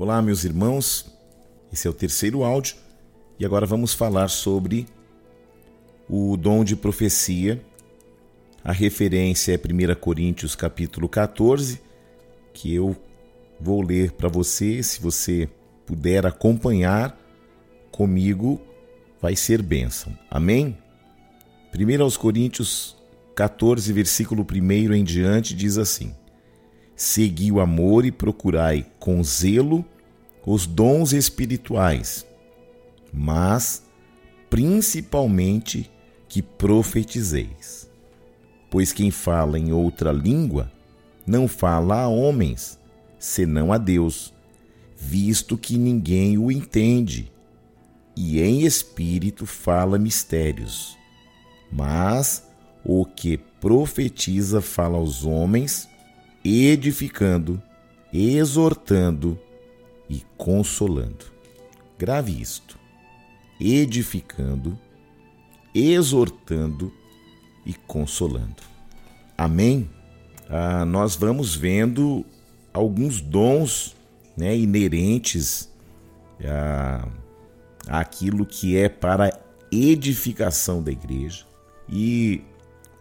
Olá, meus irmãos. Esse é o terceiro áudio e agora vamos falar sobre o dom de profecia. A referência é 1 Coríntios capítulo 14, que eu vou ler para você, se você puder acompanhar comigo, vai ser bênção. Amém? 1 aos Coríntios 14, versículo 1 em diante diz assim: Segui o amor e procurai com zelo os dons espirituais, mas principalmente que profetizeis. Pois quem fala em outra língua não fala a homens, senão a Deus, visto que ninguém o entende, e em espírito fala mistérios. Mas o que profetiza fala aos homens, edificando, exortando e consolando. Grave isto: edificando, exortando e consolando. Amém? Ah, nós vamos vendo alguns dons né, inerentes a, àquilo que é para edificação da igreja. E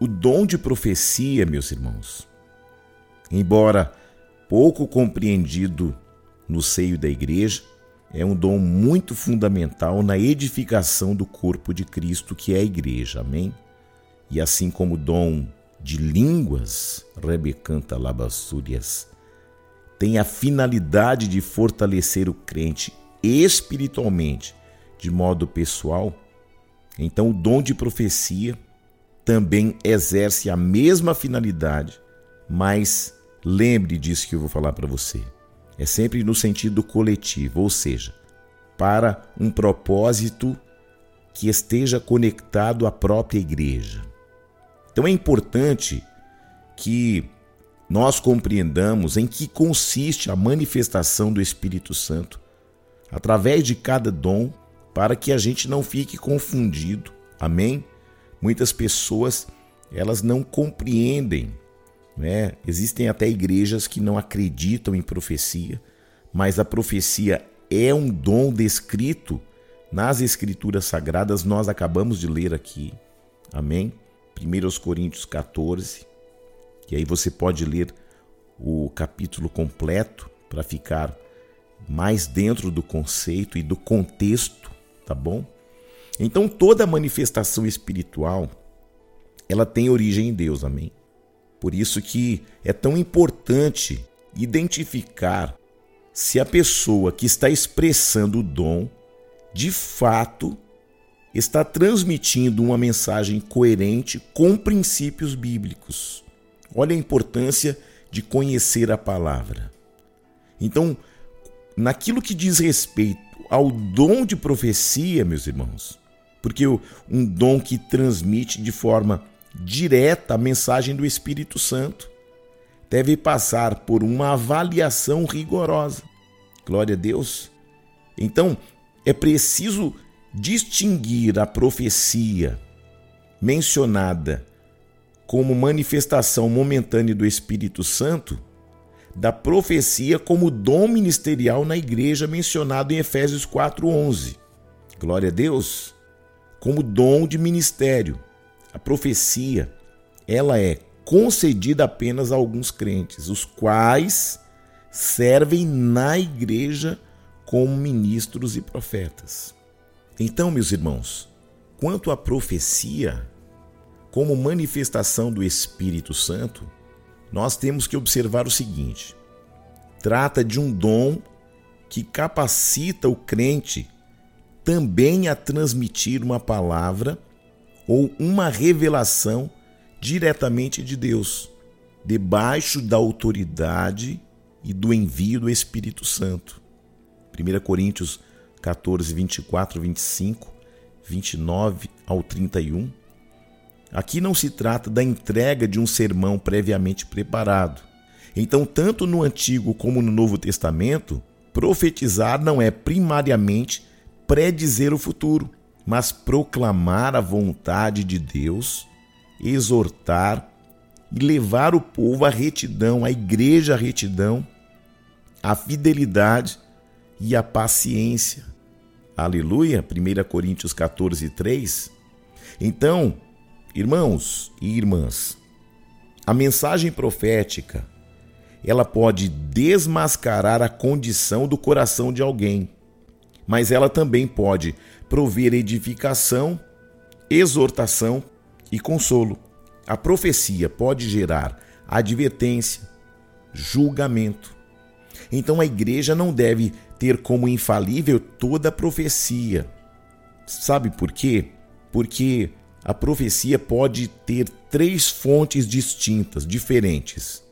o dom de profecia, meus irmãos, embora pouco compreendido no seio da igreja, é um dom muito fundamental na edificação do corpo de Cristo, que é a igreja. Amém? E assim como o dom de línguas, Rebecanta Labassúrias, tem a finalidade de fortalecer o crente espiritualmente, de modo pessoal, então o dom de profecia também exerce a mesma finalidade, mas lembre disso que eu vou falar para você. É sempre no sentido coletivo, ou seja, para um propósito que esteja conectado à própria igreja. Então é importante que nós compreendamos em que consiste a manifestação do Espírito Santo através de cada dom, para que a gente não fique confundido. Amém? Muitas pessoas elas não compreendem, né? Existem até igrejas que não acreditam em profecia, mas a profecia é um dom descrito nas escrituras sagradas, nós acabamos de ler aqui. Amém? 1 Coríntios 14. E aí você pode ler o capítulo completo para ficar mais dentro do conceito e do contexto, tá bom? Então toda manifestação espiritual ela tem origem em Deus, amém? Por isso que é tão importante identificar se a pessoa que está expressando o dom de fato está transmitindo uma mensagem coerente com princípios bíblicos. Olha a importância de conhecer a palavra. Então, naquilo que diz respeito ao dom de profecia, meus irmãos, porque um dom que transmite de forma direta a mensagem do Espírito Santo deve passar por uma avaliação rigorosa. Glória a Deus. Então, é preciso distinguir a profecia mencionada como manifestação momentânea do Espírito Santo da profecia como dom ministerial na igreja mencionado em Efésios 4:11. Glória a Deus como dom de ministério. A profecia, ela é concedida apenas a alguns crentes, os quais servem na igreja como ministros e profetas. Então, meus irmãos, quanto à profecia, como manifestação do Espírito Santo, nós temos que observar o seguinte: trata de um dom que capacita o crente também a transmitir uma palavra ou uma revelação diretamente de Deus, debaixo da autoridade e do envio do Espírito Santo. 1 Coríntios 14, 24, 25, 29 ao 31. Aqui não se trata da entrega de um sermão previamente preparado. Então, tanto no Antigo como no Novo Testamento, profetizar não é primariamente predizer o futuro, mas proclamar a vontade de Deus, exortar e levar o povo à retidão, à igreja à retidão, à fidelidade e a paciência. Aleluia, 1 Coríntios 14, 3. Então, irmãos e irmãs, a mensagem profética, ela pode desmascarar a condição do coração de alguém, mas ela também pode prover edificação, exortação e consolo. A profecia pode gerar advertência, julgamento. Então a igreja não deve ter como infalível toda a profecia. Sabe por quê? Porque a profecia pode ter três fontes distintas, diferentes.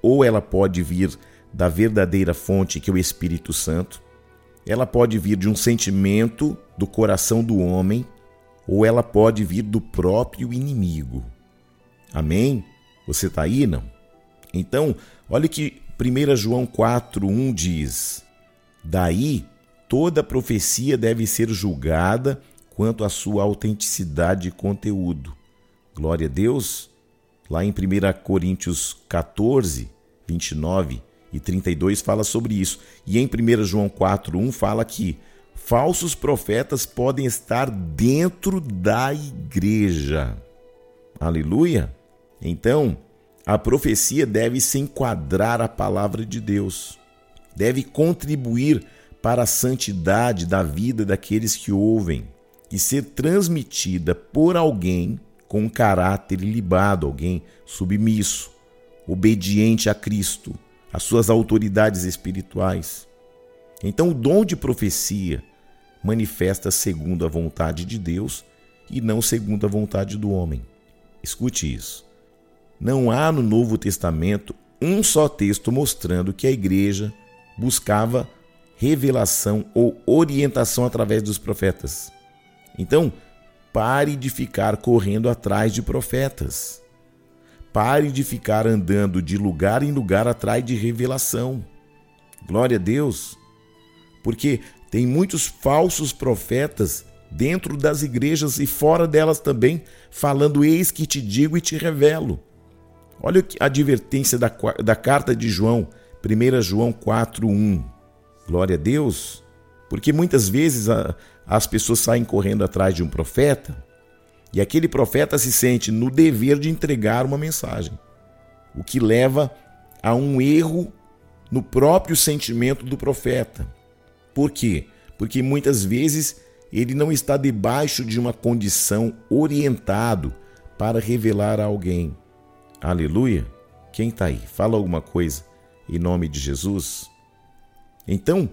Ou ela pode vir da verdadeira fonte, que é o Espírito Santo, ela pode vir de um sentimento do coração do homem, ou ela pode vir do próprio inimigo. Amém? Você está aí, não? Então, olha que 1 João 4,1 diz: Daí toda profecia deve ser julgada quanto à sua autenticidade e conteúdo. Glória a Deus. Lá em 1 Coríntios 14, 29 e 32 fala sobre isso. E em 1 João 4:1 fala que falsos profetas podem estar dentro da igreja. Aleluia. Então, a profecia deve se enquadrar à palavra de Deus. Deve contribuir para a santidade da vida daqueles que ouvem e ser transmitida por alguém com um caráter ilibado, alguém submisso, obediente a Cristo, às suas autoridades espirituais. Então, o dom de profecia manifesta segundo a vontade de Deus e não segundo a vontade do homem. Escute isso. Não há no Novo Testamento um só texto mostrando que a igreja buscava revelação ou orientação através dos profetas. Então, pare de ficar correndo atrás de profetas. Pare de ficar andando de lugar em lugar atrás de revelação. Glória a Deus. Porque tem muitos falsos profetas dentro das igrejas e fora delas também, falando: Eis que te digo e te revelo. Olha a advertência da, da carta de João, 1 João 4,1. Glória a Deus. Porque muitas vezes a, as pessoas saem correndo atrás de um profeta e aquele profeta se sente no dever de entregar uma mensagem, o que leva a um erro no próprio sentimento do profeta. Por quê? Porque muitas vezes ele não está debaixo de uma condição orientado para revelar a alguém. Aleluia? Quem está aí? Fala alguma coisa em nome de Jesus. Então,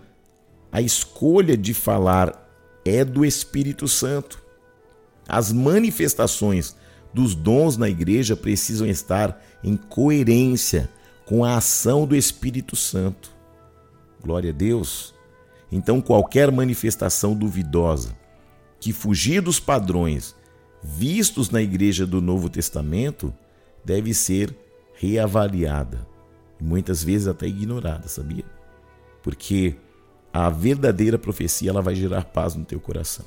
a escolha de falar é do Espírito Santo. As manifestações dos dons na igreja precisam estar em coerência com a ação do Espírito Santo. Glória a Deus. Então, qualquer manifestação duvidosa que fugir dos padrões vistos na igreja do Novo Testamento deve ser reavaliada e muitas vezes até ignorada, sabia? Porque a verdadeira profecia ela vai gerar paz no teu coração.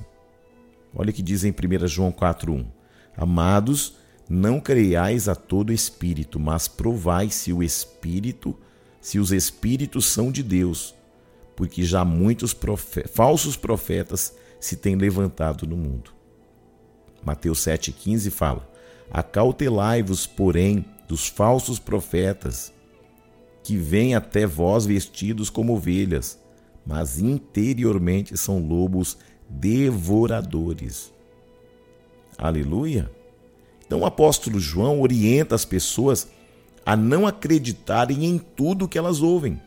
Olha o que diz em 1 João 4:1. Amados, não creiais a todo espírito, mas provai se o espírito, se os espíritos são de Deus, porque já muitos falsos profetas se têm levantado no mundo. Mateus 7,15 fala: Acautelai-vos, porém, dos falsos profetas, que vêm até vós vestidos como ovelhas, mas interiormente são lobos devoradores. Aleluia! Então o apóstolo João orienta as pessoas a não acreditarem em tudo que elas ouvem,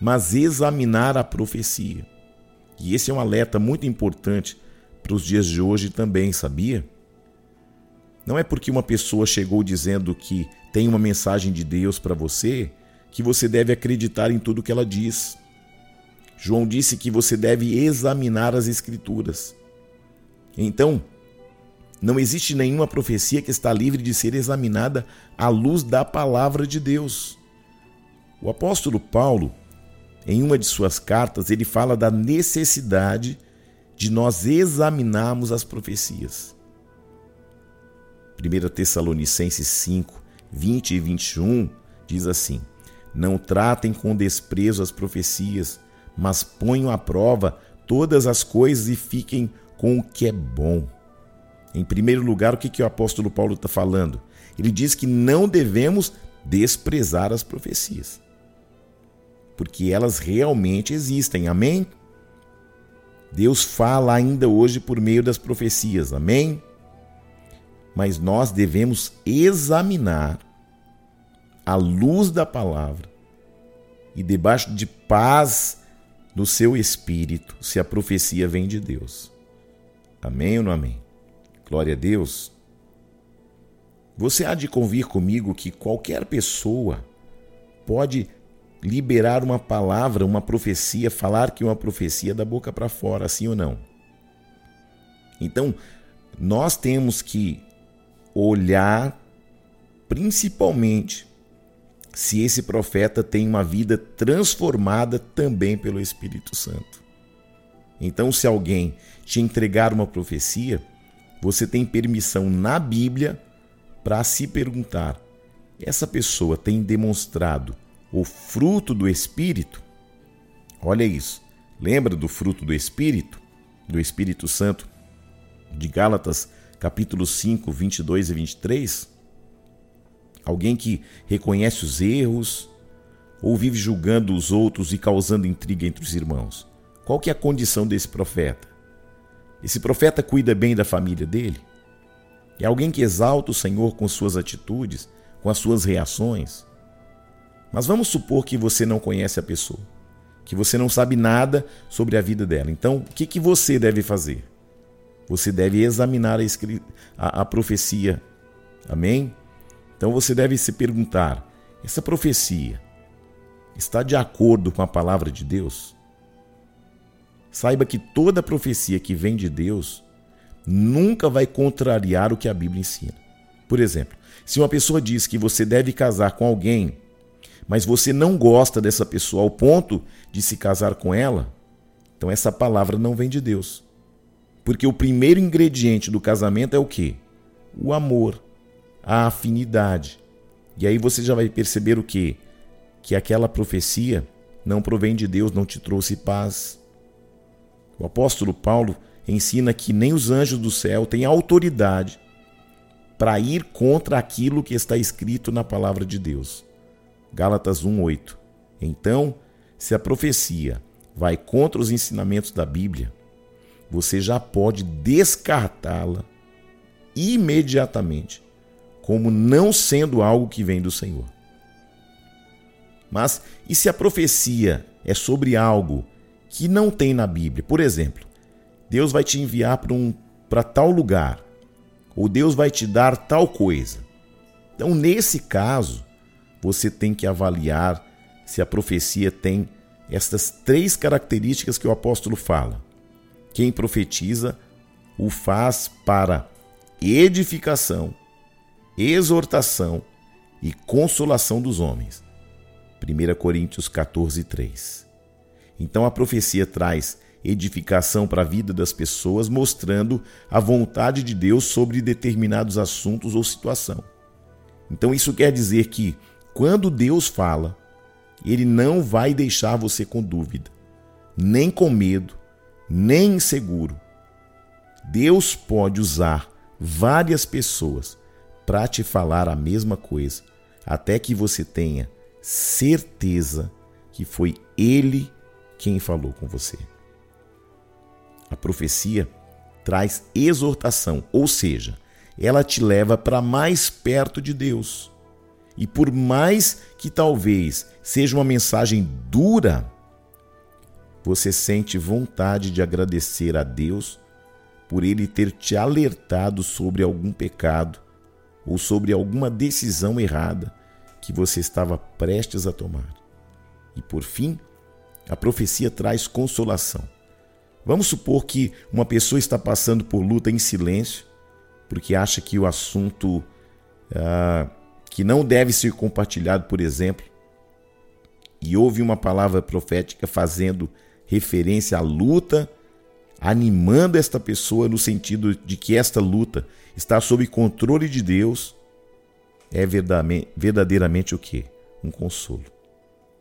mas examinar a profecia. E esse é um alerta muito importante para os dias de hoje também, sabia? Não é porque uma pessoa chegou dizendo que tem uma mensagem de Deus para você que você deve acreditar em tudo que ela diz. João disse que você deve examinar as Escrituras. Então, não existe nenhuma profecia que está livre de ser examinada à luz da palavra de Deus. O apóstolo Paulo, em uma de suas cartas, ele fala da necessidade de nós examinarmos as profecias. 1 Tessalonicenses 5, 20 e 21 diz assim: Não tratem com desprezo as profecias, mas ponham à prova todas as coisas e fiquem com o que é bom. Em primeiro lugar, o que, que o apóstolo Paulo está falando? Ele diz que não devemos desprezar as profecias, porque elas realmente existem, amém? Deus fala ainda hoje por meio das profecias, amém? Mas nós devemos examinar à luz da palavra e debaixo de paz no seu espírito se a profecia vem de Deus. Amém ou não amém? Glória a Deus. Você há de convir comigo que qualquer pessoa pode liberar uma palavra, uma profecia, falar que uma profecia da boca para fora, assim ou não? Então, nós temos que olhar principalmente se esse profeta tem uma vida transformada também pelo Espírito Santo. Então, se alguém te entregar uma profecia, você tem permissão na Bíblia para se perguntar: essa pessoa tem demonstrado o fruto do Espírito? Olha isso. Lembra do fruto do Espírito? Do Espírito Santo? De Gálatas, capítulo 5, 22 e 23? Alguém que reconhece os erros ou vive julgando os outros e causando intriga entre os irmãos? Qual que é a condição desse profeta? Esse profeta cuida bem da família dele? É alguém que exalta o Senhor com suas atitudes, com as suas reações? Mas vamos supor que você não conhece a pessoa, que você não sabe nada sobre a vida dela. Então, o que, que você deve fazer? Você deve examinar a, a, a profecia. Amém? Então você deve se perguntar: essa profecia está de acordo com a palavra de Deus? Saiba que toda profecia que vem de Deus nunca vai contrariar o que a Bíblia ensina. Por exemplo, se uma pessoa diz que você deve casar com alguém, mas você não gosta dessa pessoa ao ponto de se casar com ela, então essa palavra não vem de Deus. Porque o primeiro ingrediente do casamento é o quê? O amor a afinidade. E aí você já vai perceber o quê? Que aquela profecia não provém de Deus, não te trouxe paz. O apóstolo Paulo ensina que nem os anjos do céu têm autoridade para ir contra aquilo que está escrito na palavra de Deus. Gálatas 1:8. Então, se a profecia vai contra os ensinamentos da Bíblia, você já pode descartá-la imediatamente como não sendo algo que vem do Senhor. Mas e se a profecia é sobre algo que não tem na Bíblia? Por exemplo, Deus vai te enviar para um para tal lugar, ou Deus vai te dar tal coisa. Então, nesse caso, você tem que avaliar se a profecia tem estas três características que o apóstolo fala. Quem profetiza o faz para edificação, exortação e consolação dos homens. 1 Coríntios 14, 3. Então a profecia traz edificação para a vida das pessoas, mostrando a vontade de Deus sobre determinados assuntos ou situação. Então isso quer dizer que quando Deus fala, ele não vai deixar você com dúvida, nem com medo, nem inseguro. Deus pode usar várias pessoas para te falar a mesma coisa, até que você tenha certeza que foi Ele quem falou com você. A profecia traz exortação, ou seja, ela te leva para mais perto de Deus. E por mais que talvez seja uma mensagem dura, você sente vontade de agradecer a Deus por ele ter te alertado sobre algum pecado ou sobre alguma decisão errada que você estava prestes a tomar. E por fim, a profecia traz consolação. Vamos supor que uma pessoa está passando por luta em silêncio, porque acha que o assunto ah, que não deve ser compartilhado, por exemplo, e ouve uma palavra profética fazendo referência à luta animando esta pessoa no sentido de que esta luta está sob controle de Deus, é verdadeiramente o que? Um consolo.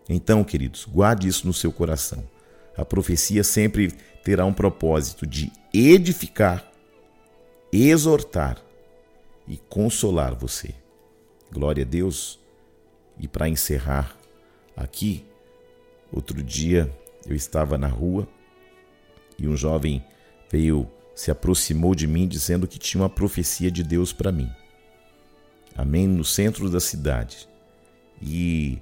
Então, queridos, guarde isso no seu coração. A profecia sempre terá um propósito de edificar, exortar e consolar você. Glória a Deus. E para encerrar aqui, outro dia eu estava na rua e um jovem veio, se aproximou de mim dizendo que tinha uma profecia de Deus para mim. Amém? No centro da cidade. E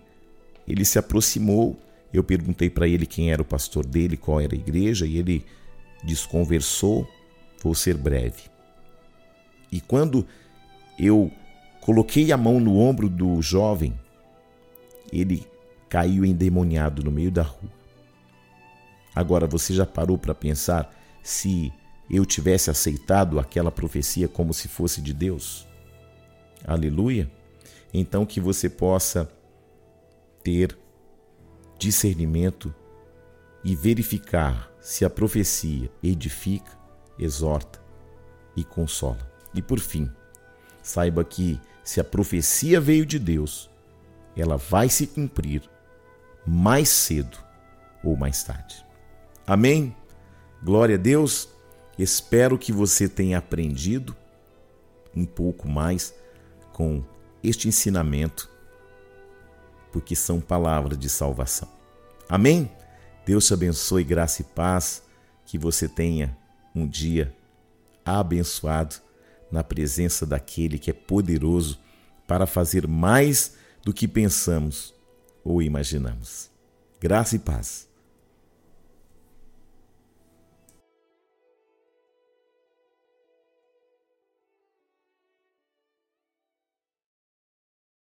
ele se aproximou, eu perguntei para ele quem era o pastor dele, qual era a igreja, e ele desconversou. Vou ser breve. E quando eu coloquei a mão no ombro do jovem, ele caiu endemoniado no meio da rua. Agora você já parou para pensar se eu tivesse aceitado aquela profecia como se fosse de Deus? Aleluia! Então que você possa ter discernimento e verificar se a profecia edifica, exorta e consola. E por fim, saiba que se a profecia veio de Deus, ela vai se cumprir mais cedo ou mais tarde. Amém? Glória a Deus. Espero que você tenha aprendido um pouco mais com este ensinamento porque são palavras de salvação. Amém? Deus te abençoe, graça e paz, que você tenha um dia abençoado na presença daquele que é poderoso para fazer mais do que pensamos ou imaginamos. Graça e paz.